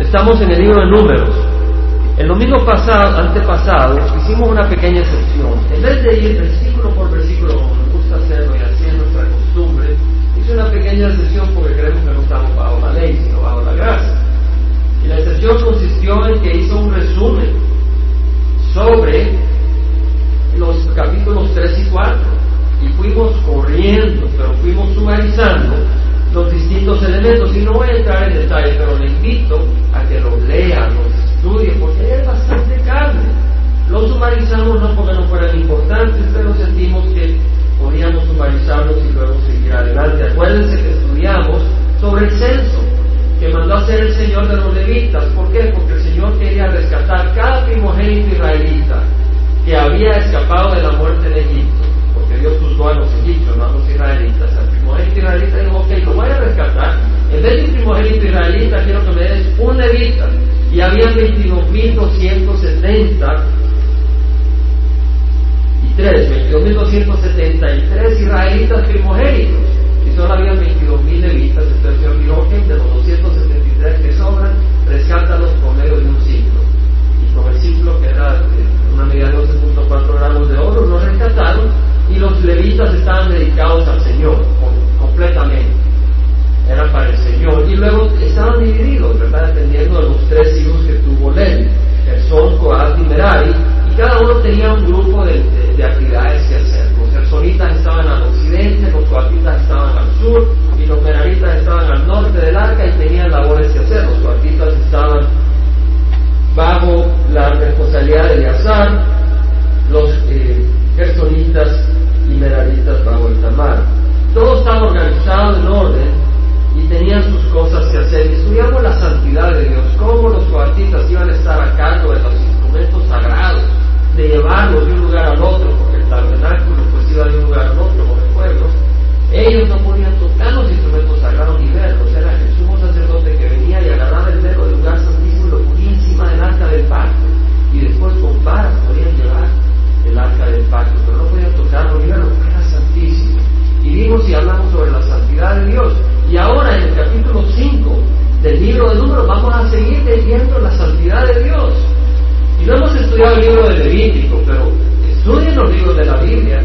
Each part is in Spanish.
Estamos en el libro de números. El domingo pasado, antepasado, hicimos una pequeña excepción. En vez de ir versículo por versículo, como nos gusta hacerlo y así es nuestra costumbre, hice una pequeña excepción porque creemos que no estamos bajo la ley, sino bajo la gracia. Y la excepción consistió en que hizo un resumen sobre los capítulos 3 y 4. Y fuimos corriendo, pero fuimos sumarizando los distintos elementos. Y no voy a entrar en detalle, pero le invito a que los lea, los estudie, porque es bastante carne. Los sumarizamos no porque no fueran importantes, pero sentimos que podíamos sumarizarlos y luego seguir adelante. Acuérdense que estudiamos sobre el censo que mandó a hacer el Señor de los levitas. ¿Por qué? Porque el Señor quería rescatar cada primogénito israelita que había escapado de la muerte de Egipto, porque Dios juzgó a los egipcios, no israelitas. Primogénito israelita dijo, ok, lo voy a rescatar. En vez de un primogénito israelita, quiero que me des un levita. Y había 22.270 y 3, 22.273 israelitas primogénitos y solo había 22.000 levitas, entonces el Señor la santidad de Dios. Y no hemos estudiado el libro de Levítico, pero estudien los libros de la Biblia.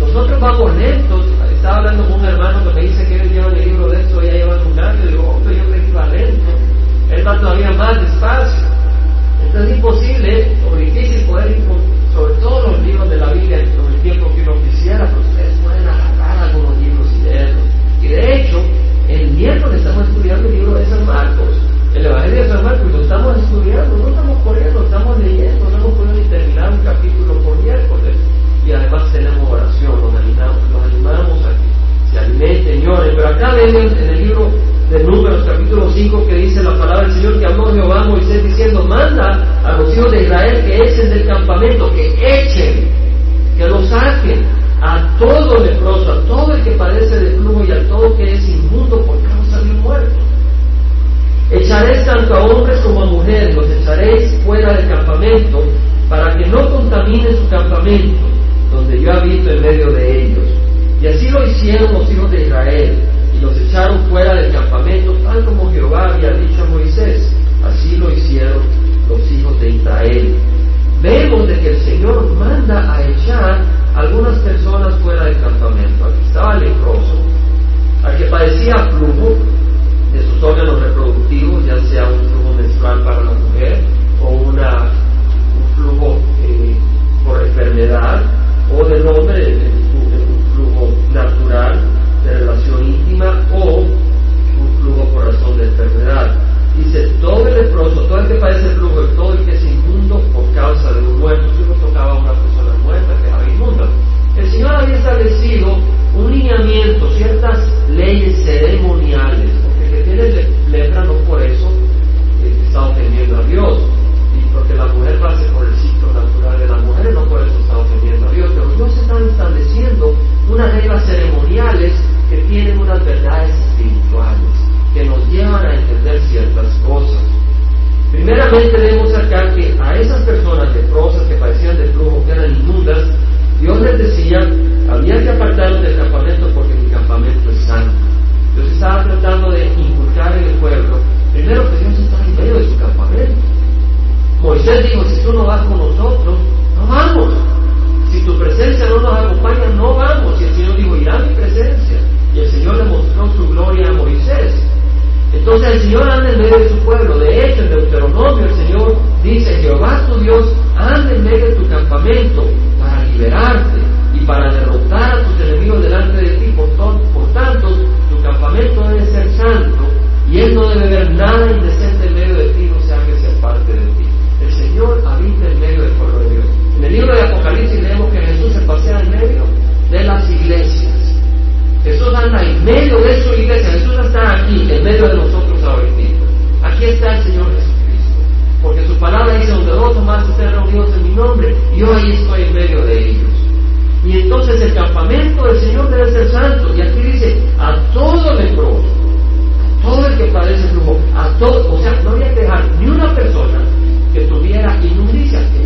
Nosotros vamos lentos. Estaba hablando con un hermano que me dice que él lleva el libro de esto, ya lleva un año, y digo, oh, pero yo creo que iba lento. Él va todavía más despacio. Entonces es imposible o difícil poder ir sobre todos los libros de la Biblia con el tiempo que uno quisiera, pero ustedes pueden agarrar algunos libros y leerlos. Y de hecho, el miércoles estamos estudiando el libro de San Marcos, el Evangelio de San Marcos, y lo estamos estudiando, no estamos corriendo, estamos leyendo, no hemos podido ni terminar un capítulo por miércoles. Y además tenemos oración, nos animamos, nos animamos a que se alimenten, señores. Pero acá ven en el libro de Números, capítulo 5, que dice la palabra del Señor que habló Jehová a Moisés diciendo: Manda a los hijos de Israel que echen del campamento, que echen, que lo saquen a todo leproso, a todo el que padece de flujo y a todo que es inmundo por causa de muerto. Echaréis tanto a hombres como a mujeres, los echaréis fuera del campamento, para que no contaminen su campamento, donde yo habito en medio de ellos. Y así lo hicieron los hijos de Israel, y los echaron fuera del campamento, tal como Jehová había dicho a Moisés. Así lo hicieron los hijos de Israel. Vemos de que el Señor manda a echar algunas personas fuera del campamento. Aquí estaba el leproso, al que padecía flujo de sus órganos reproductivos, ya sea un flujo menstrual para la mujer o una, un flujo eh, por enfermedad, o del hombre, un flujo natural de relación íntima, o un flujo por razón de enfermedad. Dice, todo el leproso, todo el que padece flujo, todo el que es inmundo por causa de un muerto, si uno tocaba a una persona muerta, quedaba inmunda. El Señor había establecido un lineamiento, ciertas leyes ceremoniales, que tiene lepra no por eso eh, está ofendiendo a Dios, y porque la mujer pase por el ciclo natural de la mujer, no por eso está ofendiendo a Dios, pero Dios está estableciendo unas reglas ceremoniales que tienen unas verdades espirituales, que nos llevan a entender ciertas cosas. Primeramente debemos sacar que a esas personas leprosas que padecían de flujo, que eran inmundas, tú no vas con nosotros, no vamos. Si tu presencia no nos acompaña, no vamos. Y el Señor dijo, irá mi presencia. Y el Señor le mostró su gloria a Moisés. Entonces el Señor anda en medio de su pueblo. De hecho, en Deuteronomio el Señor dice, Jehová tu Dios anda en medio de tu campamento para liberarte y para derrotar a tus enemigos delante de ti. Por, por tanto, tu campamento debe ser santo y Él no debe ver nada indecente en medio de ti, no sea que sea parte de ti. Señor habita en medio del pueblo de Dios. En el libro de Apocalipsis leemos que Jesús se pasea en medio de las iglesias. Jesús anda en medio de su iglesia. Jesús está aquí, en medio de nosotros ahorita. Aquí está el Señor Jesucristo. Porque su palabra dice, donde dos o más estén reunidos en mi nombre, yo ahí estoy en medio de ellos. Y entonces el campamento del Señor debe ser santo. Y aquí dice, a todo leproso, a todo el que padece flujo, a todo, o sea, no había que dejar ni una persona que tuviera inmundicia que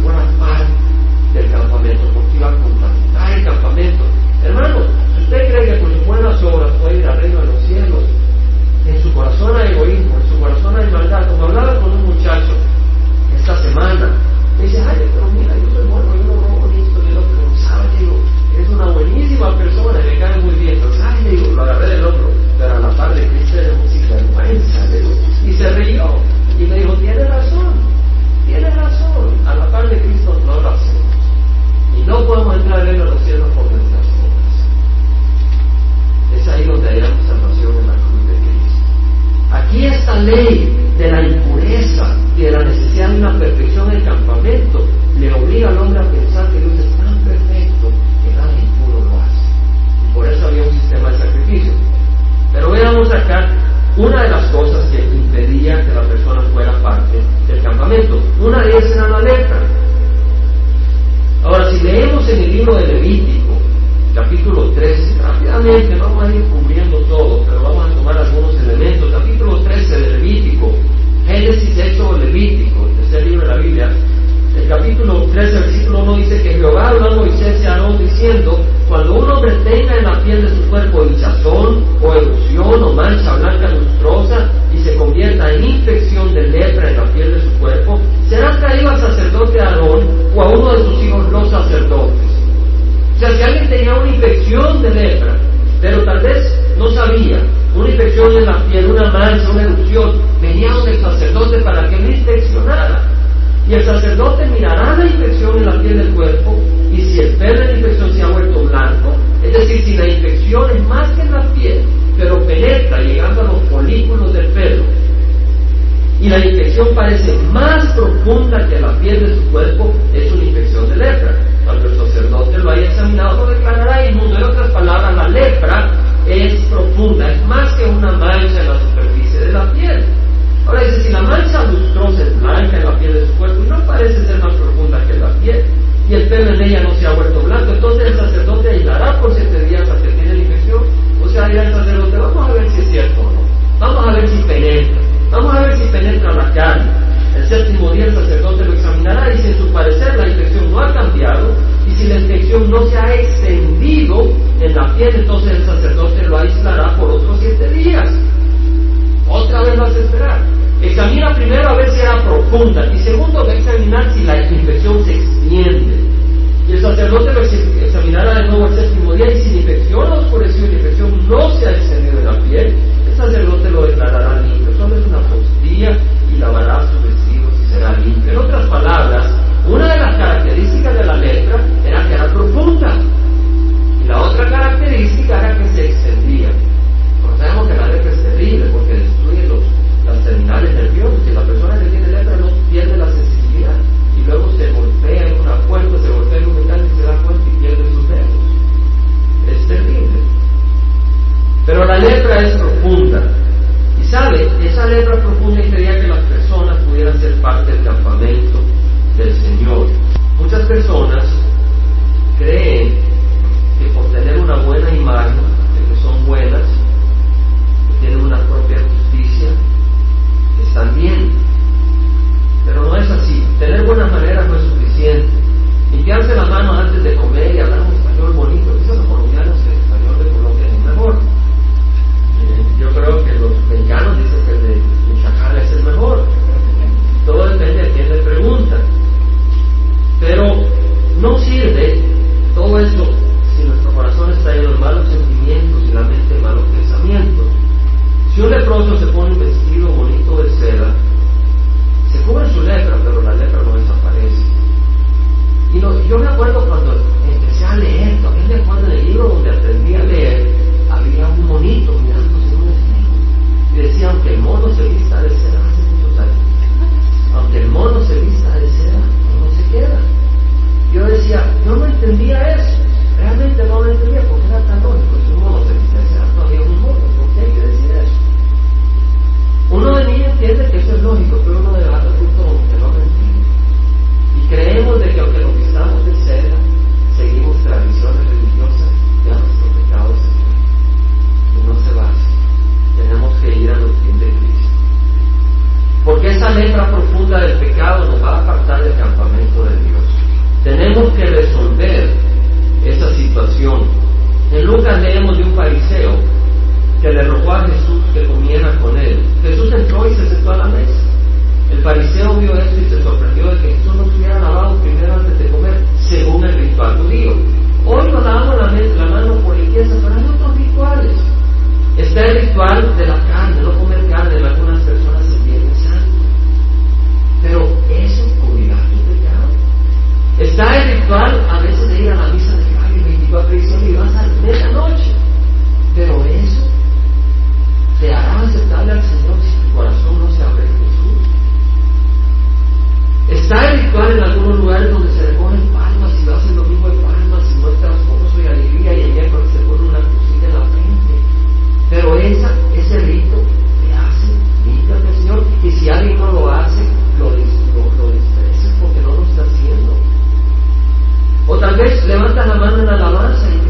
El capítulo 13, versículo 1 dice que Jehová habló a Moisés y Aarón diciendo, cuando un hombre tenga en la piel de su cuerpo hinchazón o erupción o mancha blanca lustrosa y se convierta en infección de lepra en la piel de su cuerpo, será traído al sacerdote Aarón o a uno de sus hijos los sacerdotes. O sea, si alguien tenía una infección de lepra, pero tal vez no sabía, una infección en la piel, una mancha, una erupción, venía donde el sacerdote para que lo inspeccionara. Y el sacerdote mirará la infección en la piel del cuerpo y si el pelo de la infección se ha vuelto blanco, es decir, si la infección es más que en la piel, pero penetra llegando a los folículos del pelo, y la infección parece más profunda que la piel de su cuerpo, es una infección de lepra. Cuando el sacerdote lo haya examinado, lo declarará inmundo. En otras palabras, la lepra es profunda, es más que una mancha en la superficie de la piel. Ahora dice, si la mancha lustrosa es blanca en la piel de su cuerpo no parece ser más profunda que la piel, y el pelo en ella no se ha vuelto blanco, entonces el sacerdote aislará por siete días hasta que tiene la infección, o sea, dirá el sacerdote, vamos a ver si es cierto o no, vamos a ver si penetra, vamos a ver si penetra la carne. El séptimo día el sacerdote lo examinará y si en su parecer la infección no ha cambiado y si la infección no se ha extendido en la piel, entonces el sacerdote lo aislará por otros siete días. Otra vez vas a esperar. Examina primero a ver si era profunda y segundo va a examinar si la infección se extiende. Y el sacerdote lo examinará de nuevo el séptimo día y si la infección no oscureció y la infección no se ha extendido en la piel, el sacerdote lo declarará limpio. Solo es una postilla y lavará sus vestidos y será limpio. En otras palabras, una de las características de la lepra era que era profunda y la otra característica era que se extendía. Pero sabemos que la lepra es terrible porque terminales nerviosas y la persona que tiene lepra no pierde la sensibilidad y luego se golpea en una puerta, se golpea en un metal y se da cuenta y pierde sus dedos. Es terrible. Pero la lepra es profunda. Y sabe, esa lepra profunda impedía que las personas pudieran ser parte del campamento del Señor. Muchas personas creen que por tener una buena imagen, de que son buenas, tienen una lepra profunda del pecado nos va a apartar del campamento de Dios. Tenemos que resolver esa situación. En Lucas leemos de un fariseo que le rogó a Jesús que comiera con él. Jesús entró y se sentó a la mesa. El fariseo vio esto y se sorprendió de que Jesús no hubiera lavado primero antes de comer, según el ritual judío. Hoy nos lavamos la, la mano por limpieza, pero hay otros rituales. Está el ritual de la carne, no comer carne en algunas personas. Pero eso cubrirá tu pecado. Está el ritual a veces de ir a la misa de gallo 24 y vas a medianoche. Pero eso te hará aceptarle al Señor si tu corazón no se abre a Jesús. Está el ritual en algunos lugares donde se recogen palmas y lo hacen lo mismo de palmas y muestras gozo y alegría y el miércoles se pone una crucita en la frente. Pero esa, ese rito te hace limpia del Señor y si alguien no lo hace, lo, lo, lo porque no lo está haciendo. O tal vez levantas la mano en la alabanza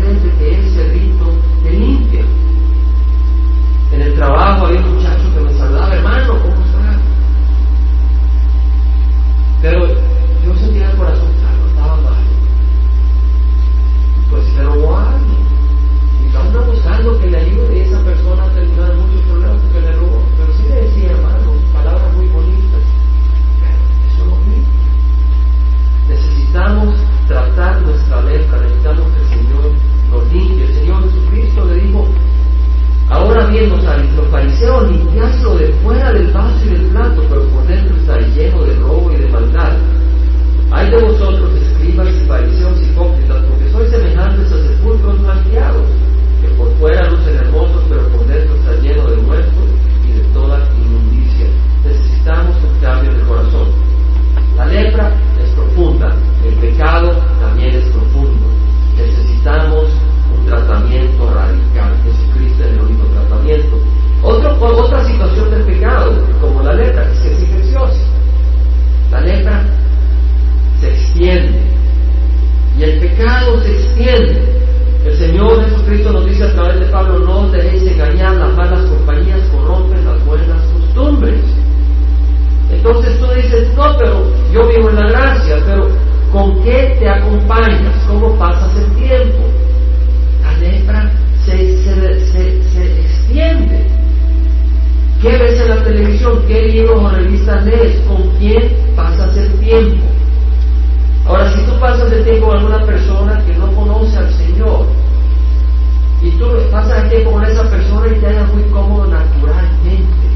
el pecado se extiende. El Señor Jesucristo nos dice a través de Pablo, no os dejéis engañar, las malas compañías corrompen las buenas costumbres. Entonces tú dices, no, pero yo vivo en la gracia, pero ¿con qué te acompañas? ¿Cómo pasas el tiempo? la lepra se, se, extiende. ¿Qué ves en la televisión? ¿Qué libros o revistas lees? ¿Con quién pasas el tiempo? Ahora, si tú pasas el tiempo con alguna persona que no conoce al Señor, y tú pasas el tiempo con esa persona y te hagas muy cómodo naturalmente,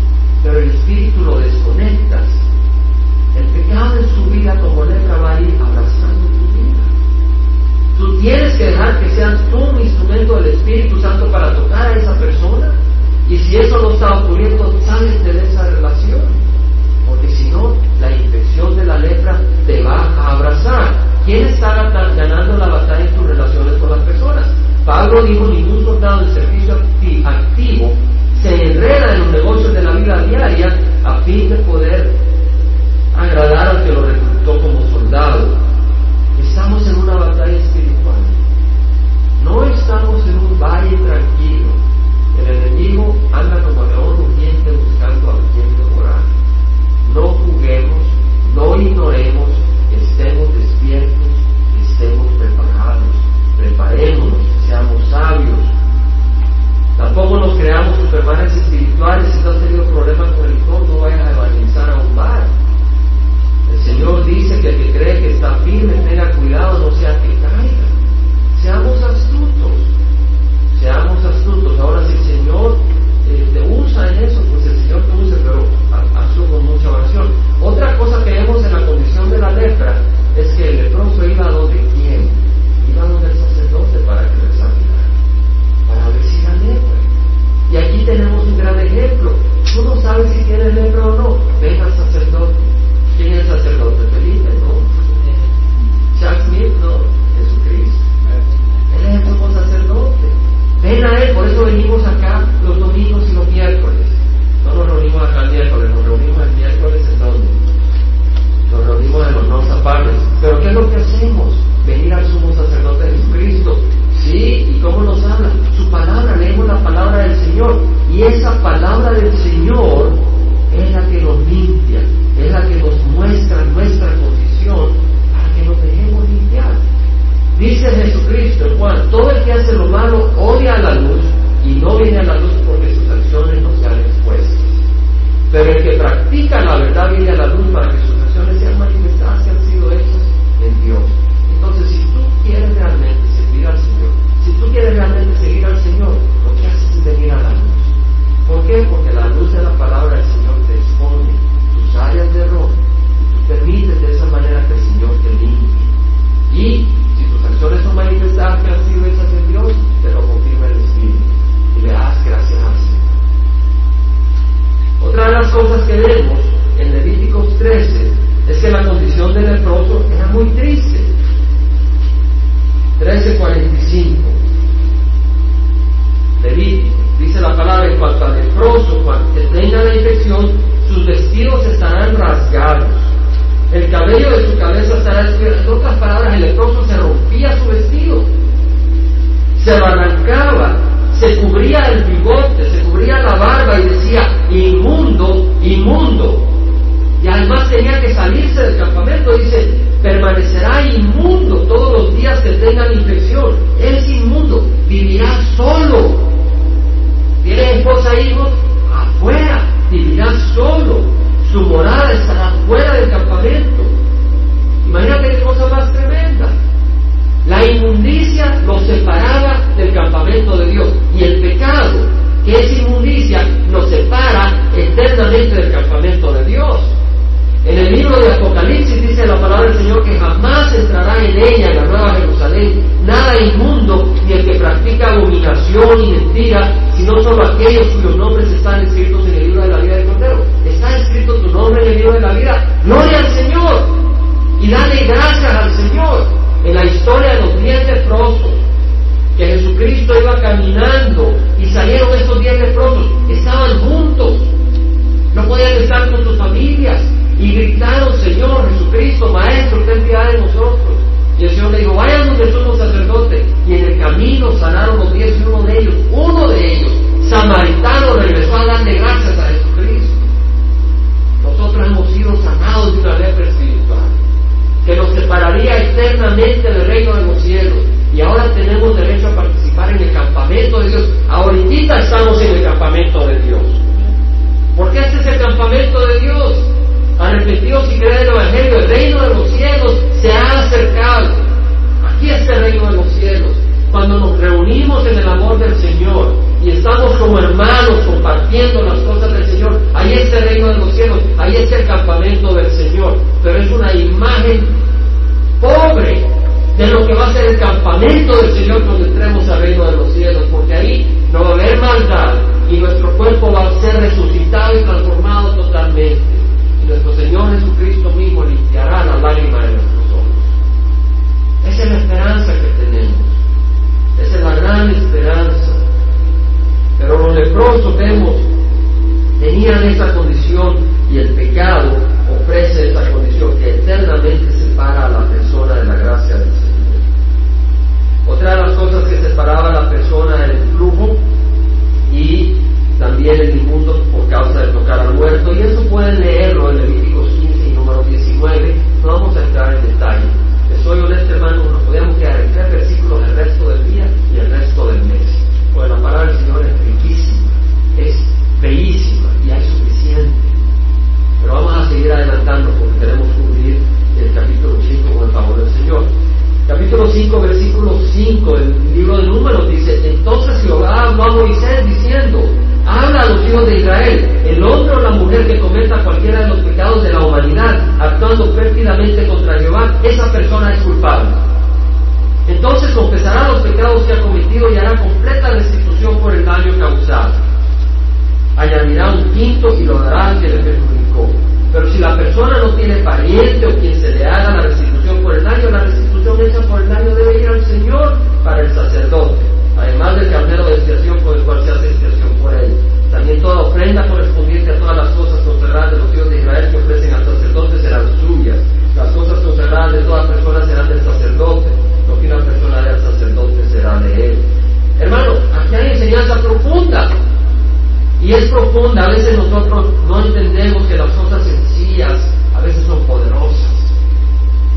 pero el espíritu lo desconectas, el pecado en su vida como lepra va a ir abrazando Tú tienes que dejar que seas tú un instrumento del Espíritu Santo para tocar a esa persona. Y si eso no está ocurriendo, sálete de esa relación. La infección de la lepra te va a abrazar. ¿Quién está ganando la batalla en tus relaciones con las personas? Pablo dijo, ningún soldado en servicio activo se enreda en los negocios de la vida diaria a fin de poder agradar al que lo reclutó como soldado. El cabello de su cabeza estará descubierto. En otras palabras, el leproso se rompía su vestido, se arrancaba, se cubría el bigote, se cubría la barba y decía, inmundo, inmundo. Y además tenía que salirse del campamento, dice, permanecerá inmundo todos los días que tengan infección. Es inmundo, vivirá solo. ¿Tiene esposa e hijos? Afuera, vivirá solo. Su morada estará fuera del campamento. Imagínate qué cosa más tremenda. La inmundicia lo separaba del campamento de Dios y el pecado, que es inmundicia, nos separa eternamente del campamento de Dios. En el libro de Apocalipsis dice la palabra del Señor que jamás entrará en ella, en la Nueva Jerusalén, nada inmundo, ni el que practica abominación y mentira, sino solo aquellos cuyos nombres están escritos en el libro de la vida del Cordero. Está escrito tu nombre en el libro de la vida. Gloria al Señor. Y dale gracias al Señor en la historia de los diez leprosos, que Jesucristo iba caminando y salieron esos diez leprosos, Señor le dijo, vayan donde somos sacerdote. Y en el camino sanaron los diez y uno de ellos, uno de ellos, samaritano, regresó a darle gracias a Jesucristo. Nosotros hemos sido sanados de una lepra espiritual que nos separaría eternamente del reino de los cielos. Y ahora tenemos derecho a participar en el campamento de Dios. Ahorita estamos en el campamento de Dios. Porque este es el campamento de Dios. Arrepentidos y creer el Evangelio, el reino de los cielos se ha acercado. Aquí está el reino de los cielos. Cuando nos reunimos en el amor del Señor y estamos como hermanos compartiendo las cosas del Señor, ahí está el reino de los cielos, ahí está el campamento del Señor. Pero es una imagen pobre de lo que va a ser el campamento del Señor cuando entremos al reino de los cielos, porque ahí no va a haber maldad y nuestro cuerpo va a ser resucitado y transformado totalmente. Y nuestro Señor Jesucristo mismo limpiará la lágrima de nuestros ojos. Esa es la esperanza que tenemos. Esa es la gran esperanza. Pero los leprosos vemos, tenían esa condición y el pecado ofrece esa condición que eternamente separa a la persona de la gracia del Señor. Otra de las cosas que separaba a la persona era el flujo y también el inmundo por causa de tocar al muerto. Y eso pueden leerlo en Levíticos 15 y número 19. No vamos a entrar en detalle. Soy honesto, hermano, nos podemos quedar en tres versículos el resto del día y el resto del mes. Pues la palabra del Señor es riquísima, es bellísima y hay suficiente. Pero vamos a seguir adelantando porque queremos cubrir el capítulo 5 con el favor del Señor. Capítulo 5, versículo 5 del libro de Números dice, entonces Jehová habló a Moisés diciendo, habla a los hijos de Israel, el hombre o la mujer que cometa cualquiera de los pecados de la humanidad, actuando pérfidamente contra Jehová, esa persona es culpable. Entonces confesará los pecados que ha cometido y hará completa restitución por el daño causado. Añadirá un quinto y lo dará al que le perjudicó. Pero si la persona no tiene pariente o quien se le haga la restitución por el daño, la restitución hecha por el daño debe ir al Señor para el sacerdote, además del carnero de expiación con el cual se hace expiación por él. También toda ofrenda correspondiente a todas las cosas consagradas de los hijos de Israel que ofrecen al sacerdote serán suyas. Las cosas consagradas de todas personas serán del sacerdote, no que una persona del sacerdote será de él. Hermano, aquí hay enseñanza profunda. Y es profunda, a veces nosotros no entendemos que las cosas sencillas a veces son poderosas.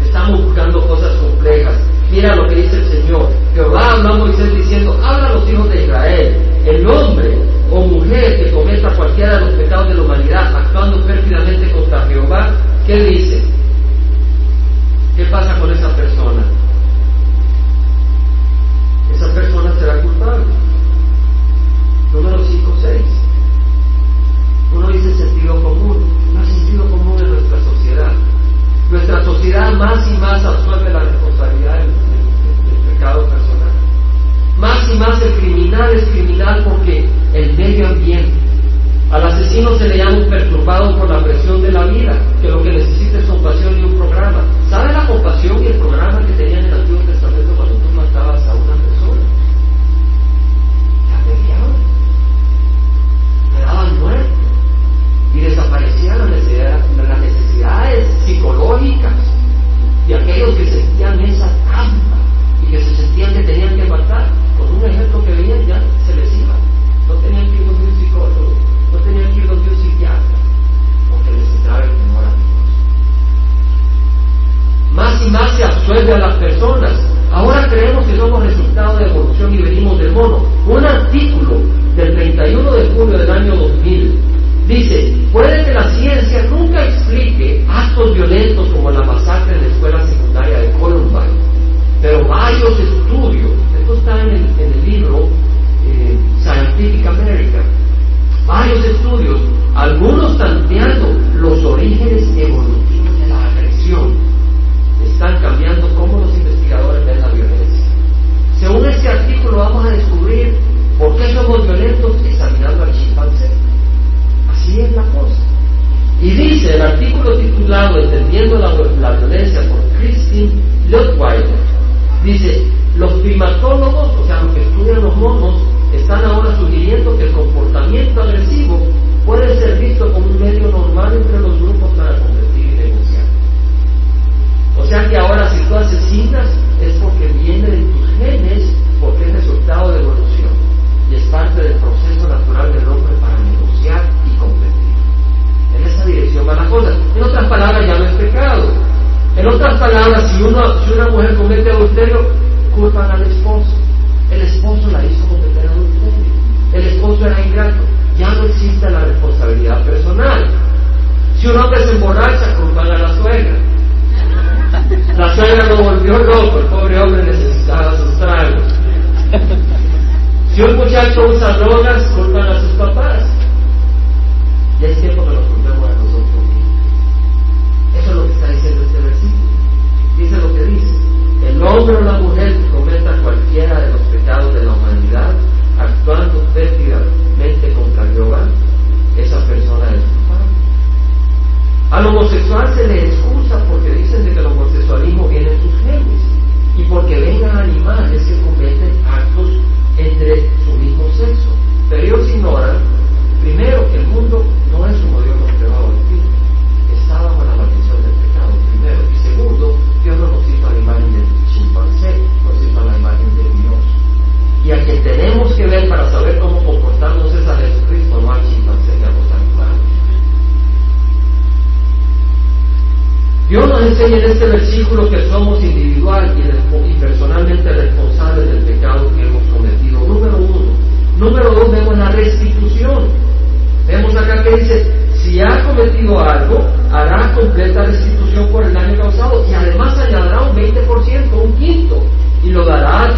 Estamos buscando cosas complejas. Mira lo que dice el Señor. Jehová habló a Moisés diciendo, habla a los hijos de Israel. El hombre o mujer que cometa cualquiera de los pecados de la humanidad actuando pérfidamente contra Jehová, ¿qué dice? ¿Qué pasa con esa persona? Esa persona será culpable. Número 5, 6. Uno dice sentido común. No hay sentido común en nuestra sociedad. Nuestra sociedad más y más absuelve la responsabilidad del, pecado personal. Más y más el criminal es criminal porque el medio ambiente. Al asesino se le llama perturbado por la presión de la vida, que lo que necesita es compasión y un programa. vuelve a por Christine Leutweiler, dice, los primatólogos, o sea, los que estudian los monos, están ahora sugiriendo que el comportamiento agresivo puede ser visto como un medio normal entre los grupos para competir y negociar. O sea que ahora si tú asesinas es porque viene de tus genes, porque es resultado de evolución y es parte del proceso natural del hombre para negociar y competir. En esa dirección va la cosa. En otras palabras, ya no es pecado. En otras palabras, si, uno, si una mujer comete adulterio, culpan al esposo. El esposo la hizo cometer adulterio. El esposo era ingrato. Ya no existe la responsabilidad personal. Si un hombre se emborracha, culpan a la suegra. La suegra lo volvió loco, el pobre hombre necesitaba sus tragos. Si un muchacho usa drogas, culpan a sus papás. Ya es tiempo que Dice lo que dice. El hombre o la mujer que cometa cualquiera de los pecados de la humanidad, actuando fértilmente contra Jehová, esa persona es culpable. Al homosexual se le excusa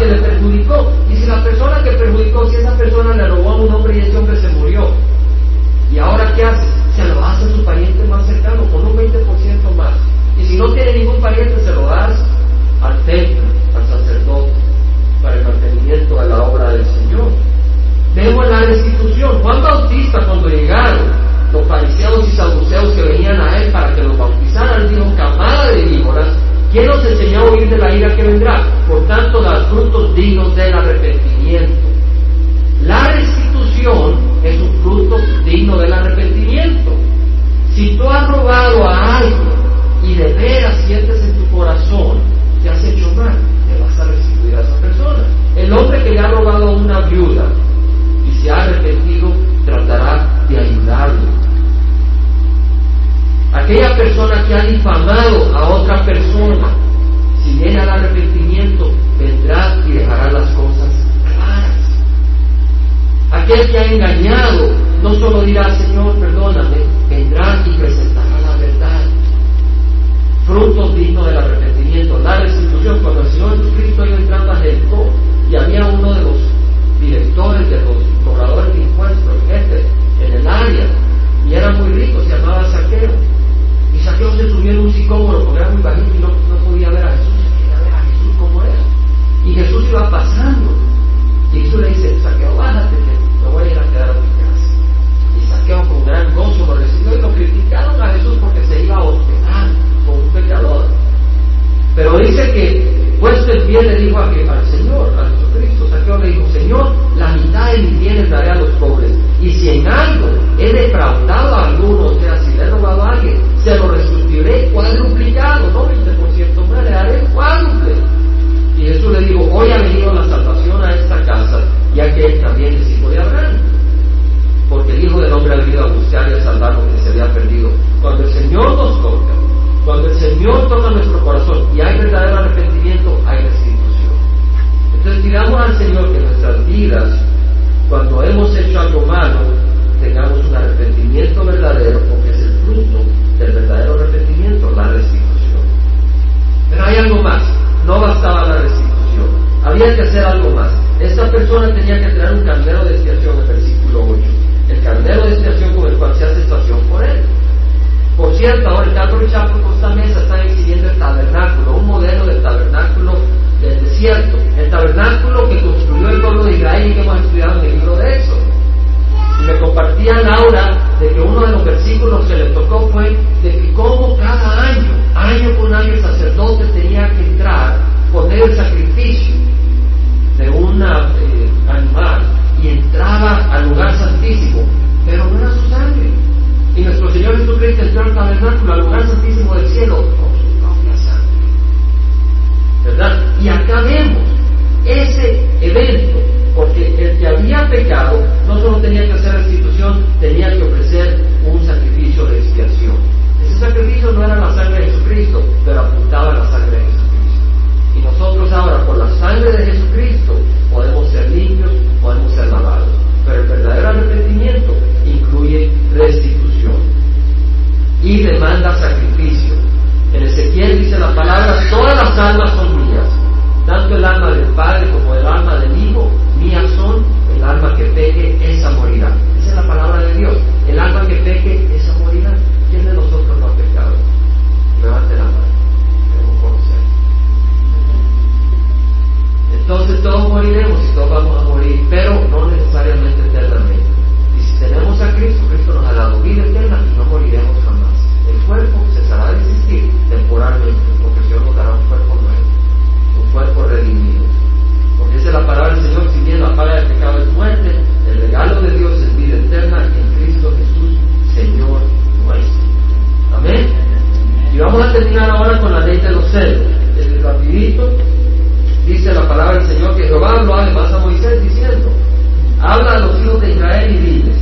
que le perjudicó. Y si la persona que perjudicó, si esa persona le robó a un hombre y ese hombre se murió, ¿y ahora qué hace? Se lo hace a su pariente más cercano con un 20% más. Y si no tiene ningún pariente, se lo das al templo, al sacerdote, para el mantenimiento de la obra del Señor. Vemos la restitución. Juan Bautista, cuando llegaron los fariseos y saduceos que venían a él para que los bautizaran, dijo, camada de víboras, ¿quién nos enseñó a huir de la ira que vendrá? Por tanto, los frutos dignos del arrepentimiento. La restitución es un fruto digno del arrepentimiento. Si tú has robado a alguien y de veras sientes en tu corazón que has hecho mal, te vas a restituir a esa persona. El hombre que le ha robado a una viuda y se ha arrepentido, tratará de ayudarlo. Aquella persona que ha difamado a otra persona, si viene al arrepentimiento, vendrá y dejará las cosas claras. Aquel que ha engañado, no solo dirá, Señor, perdóname, vendrá y presentará la verdad frutos dignos del arrepentimiento, la restitución. Cuando el Señor Jesucristo iba entrando a Jericó y había uno de los directores de los cobradores de impuestos, jefe, en el área, y era muy rico, se llamaba Saqueo. Y Saqueo se subió en un sicómoro porque era muy bajito y no, podía ver a Jesús, quería ver a Jesús como era. Y Jesús iba pasando. Y Jesús le dice, Saqueo, bájate, que me voy a ir a quedar Dijo, hoy ha venido la salvación a esta casa, ya que él también es hijo de Abraham. Porque el Hijo del Hombre ha venido a buscar y a salvar lo que se había perdido. Cuando el Señor nos toca, cuando el Señor toca nuestro corazón y hay verdadero arrepentimiento hay restitución. Entonces digamos al Señor que nuestras vidas, cuando hemos hecho algo malo, tengamos un arrepentimiento verdadero, porque es el fruto del verdadero arrepentimiento, la restitución. Pero hay algo más, no bastaba la restitución, había que hacer algo más. Esta persona tenía que traer un carnero de expiación, el versículo 8. El carnero de expiación con el cual se hace estación por él. Por cierto, ahora el Calvary Chapel Costa Mesa está exhibiendo el tabernáculo, un modelo del tabernáculo del desierto, el tabernáculo que construyó el pueblo de Israel y que hemos estudiado en el libro de Éxodo. Y me compartían ahora de que uno de los versículos que le tocó fue de que como cada año, año con año, el sacerdote tenía que entrar, poner el sacrificio de un eh, animal y entraba al lugar santísimo, pero no era su sangre. Y nuestro Señor Jesucristo entró al tabernáculo, al lugar santísimo del cielo, con su propia sangre. ¿Verdad? Y acá vemos ese evento, porque el que había pecado no solo tenía que hacer restitución, tenía que ofrecer un sacrificio de expiación. Ese sacrificio no era la sangre de Jesucristo, pero apuntaba a la sangre de Jesucristo. Y nosotros ahora, por la sangre de Jesucristo, podemos ser limpios, podemos ser lavados. Pero el verdadero arrepentimiento incluye restitución y demanda sacrificio. En Ezequiel dice la palabra, todas las almas son mías, tanto el alma del Padre como el alma del Hijo, mías son, el alma que peque, esa morirá. Esa es la palabra de Dios. El alma que peque, esa morirá. ¿Quién de nosotros no ha pecado? Levante la mano. Entonces todos moriremos y todos vamos a morir, pero no necesariamente eternamente. Y si tenemos a Cristo, Cristo nos ha dado vida eterna y no moriremos jamás. El cuerpo cesará de existir temporalmente, porque el Señor nos dará un cuerpo nuevo, un cuerpo redimido. Porque dice la palabra del Señor, si bien la paga del pecado es muerte, el regalo de Dios es vida eterna en Cristo Jesús, Señor nuestro. Amén. Y vamos a terminar ahora con la ley de los celos. El rapidito, dice la palabra del Señor que Jehová habló además a Moisés diciendo, habla a los hijos de Israel y diles,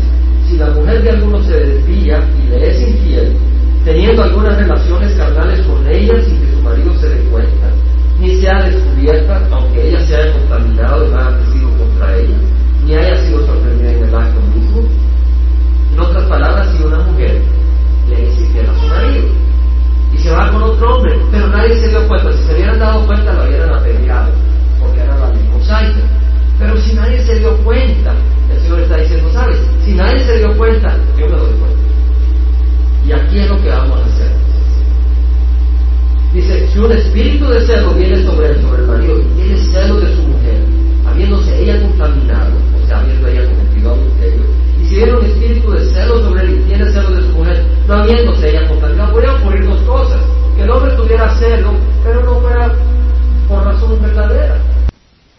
si la mujer de alguno se desvía y le es infiel, teniendo algunas relaciones carnales con ella sin que su marido se dé cuenta, ni sea descubierta, aunque ella se haya contaminado y no haya sido contra ella, ni haya sido sorprendida en el acto mismo. En otras palabras, si una mujer le es infiel a su marido, y se va con otro hombre, pero nadie se dio cuenta. Si se hubieran dado cuenta, lo hubieran apedreado, porque era la ley mosaica. Pero si nadie se dio cuenta, el Señor está diciendo, ¿sabes? Si nadie se dio cuenta, yo me doy cuenta. Y aquí es lo que vamos a hacer. Dice, si un espíritu de celo viene sobre él, sobre el marido, y tiene celo de su mujer, habiéndose ella contaminado, o sea, habiendo ella cometido adulterio, y si viene un espíritu de celo sobre él y tiene celo de su mujer, no habiéndose ella contaminado, podrían ocurrir dos cosas. Que el hombre tuviera celo, pero no fuera por razón verdadera.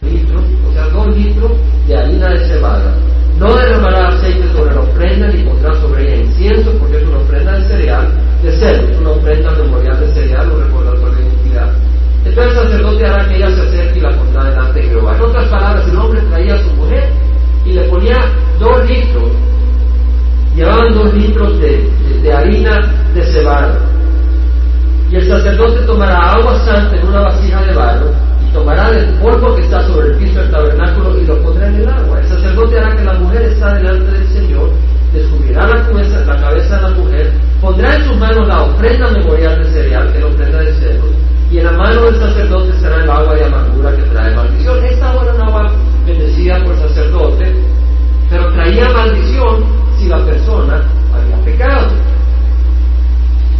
Litro, o sea, dos litros de harina de cebada. No derramará aceite sobre la ofrenda ni pondrá sobre ella incienso, porque es una ofrenda de cereal, de celo, es una ofrenda memorial de cereal o recordatorio de identidad. Entonces el sacerdote hará que ella se acerque y la pondrá delante de Jehová. En otras palabras, el hombre traía a su mujer y le ponía dos litros, llevaban dos litros de, de, de harina de cebada. Y el sacerdote tomará agua santa en una vasija de barro tomará del polvo que está sobre el piso del tabernáculo y lo pondrá en el agua. El sacerdote hará que la mujer está delante del Señor, descubrirá la cabeza, de la mujer, pondrá en sus manos la ofrenda memorial de cereal, que es la ofrenda de celos, y en la mano del sacerdote será el agua de amargura que trae maldición. Esta agua era una agua bendecida por el sacerdote, pero traía maldición si la persona había pecado.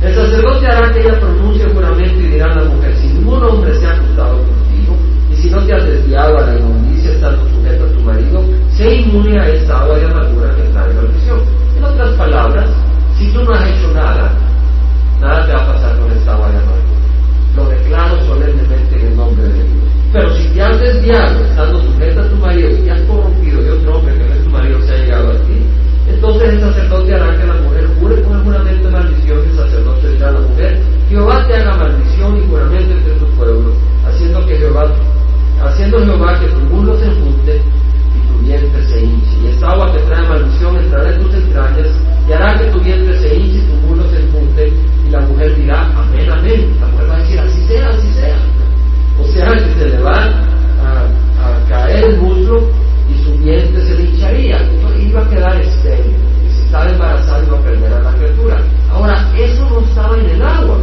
El sacerdote hará que ella pronuncie a la inmundicia estando sujeto a tu marido, sé inmune a esta agua de amargura que trae maldición. En otras palabras, si tú no has hecho nada, nada te va a pasar con esta agua de amargura. Lo declaro solemnemente en el nombre de Dios. Pero si te has desviado estando sujeta a tu marido y te has corrompido de otro hombre que no es tu marido se ha llegado a ti, entonces el sacerdote hará que la mujer jure con el juramento de maldición y el sacerdote dirá a la mujer, Jehová te haga maldición y juramento entre tu pueblo, haciendo que Jehová, haciendo Jehová que tu mundo se junte y tu vientre se hinche. Y esta agua que trae maldición entrará en tus entrañas y hará que tu vientre se hinche y tu mundo se junte Y la mujer dirá, amén, amén. La mujer va a decir, así sea, así sea. O sea, que se le va a, caer el muslo y su vientre se le hincharía. Iba a quedar estéril. Y si estaba embarazada iba a perder a la criatura. Ahora, eso no estaba en el agua.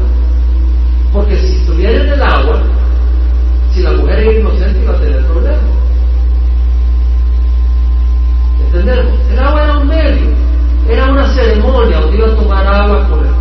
Porque si estuviera en el agua, si la mujer es inocente, iba a tener problemas. ¿Entendemos? El agua era un medio, era una ceremonia donde iba a tomar agua con el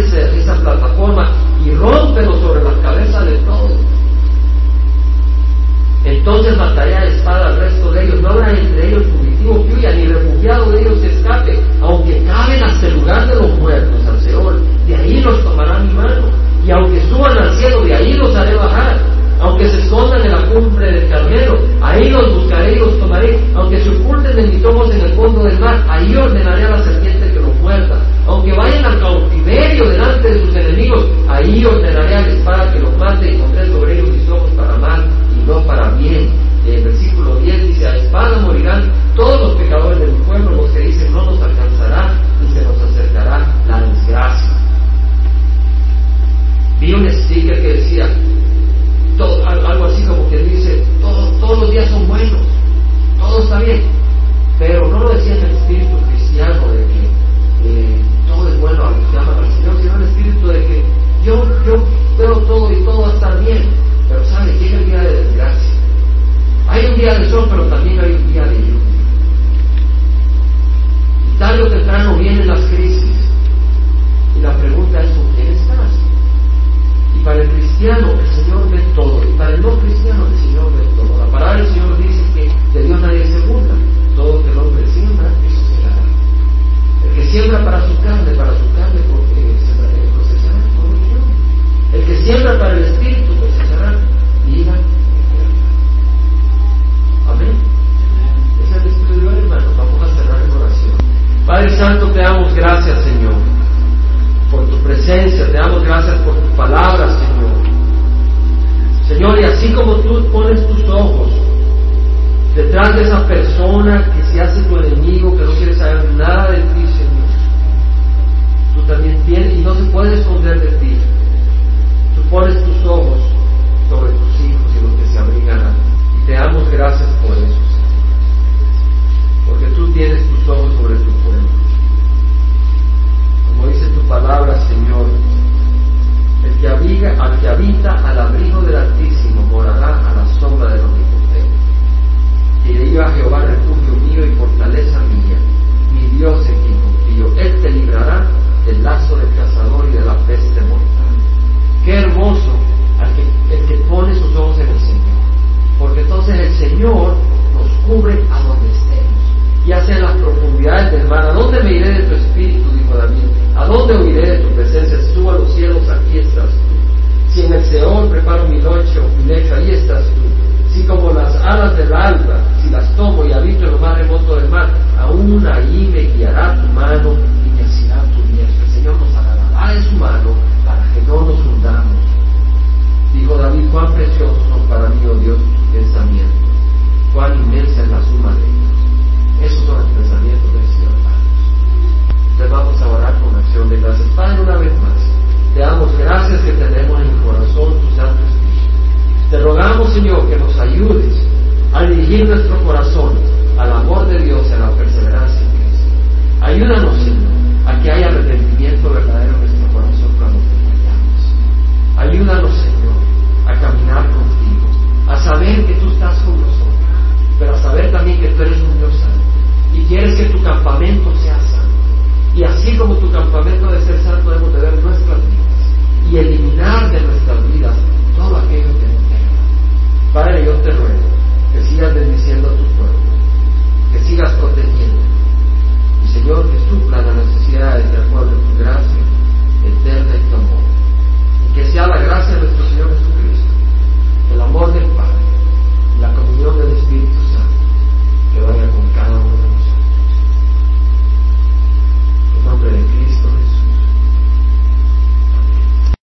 esa plataforma y rómpelo sobre la cabeza de todos. Entonces mataré a espada al resto de ellos. No habrá entre ellos fugitivo que huya, ni refugiado de ellos escape. Aunque caben hasta el lugar de los muertos, al Seol, de ahí los tomará mi mano. Y aunque suban al cielo, de ahí los haré bajar aunque se escondan en la cumbre del Carmelo, ahí los buscaré y los tomaré, aunque se oculten en mis tomos en el fondo del mar, ahí ordenaré a la serpiente que los muerda, aunque vayan al cautiverio delante de sus enemigos, ahí ordenaré a la espada que los mate y pondré sobre ellos mis ojos para mal y no para bien. Y el versículo 10 dice, a espada morirán todos los detrás de esa persona que se hace tu enemigo, que no quiere saber nada de ti, Señor, tú también tienes, y no se puede esconder de ti. Tú pones tus ojos sobre tus hijos y los que se abrigan a ti. Y te damos gracias por eso, Señor. Porque tú tienes tus ojos sobre tu pueblo como dice tu palabra, Señor, el que, que habita al abrigo del Altísimo morará a la sombra del Omnipotente. Y le iba a Jehová refugio mío y fortaleza mía, mi Dios en quien confío. Él te librará del lazo del cazador y de la peste mortal. Qué hermoso al que, el que pone sus ojos en el Señor. Porque entonces el Señor nos cubre a donde estemos. Sea en las profundidades del mar. ¿A dónde me iré de tu espíritu? Dijo David. ¿A dónde huiré de tu presencia? Si subo a los cielos, aquí estás tú. Si en el Seón preparo mi noche o mi lecho, ahí estás tú. Si como las alas del alba, si las tomo y habito en lo más remoto del mar, aún ahí me guiará tu mano y me asirá tu diestra. El Señor nos agarrará de su mano para que no nos hundamos. Dijo David, cuán preciosos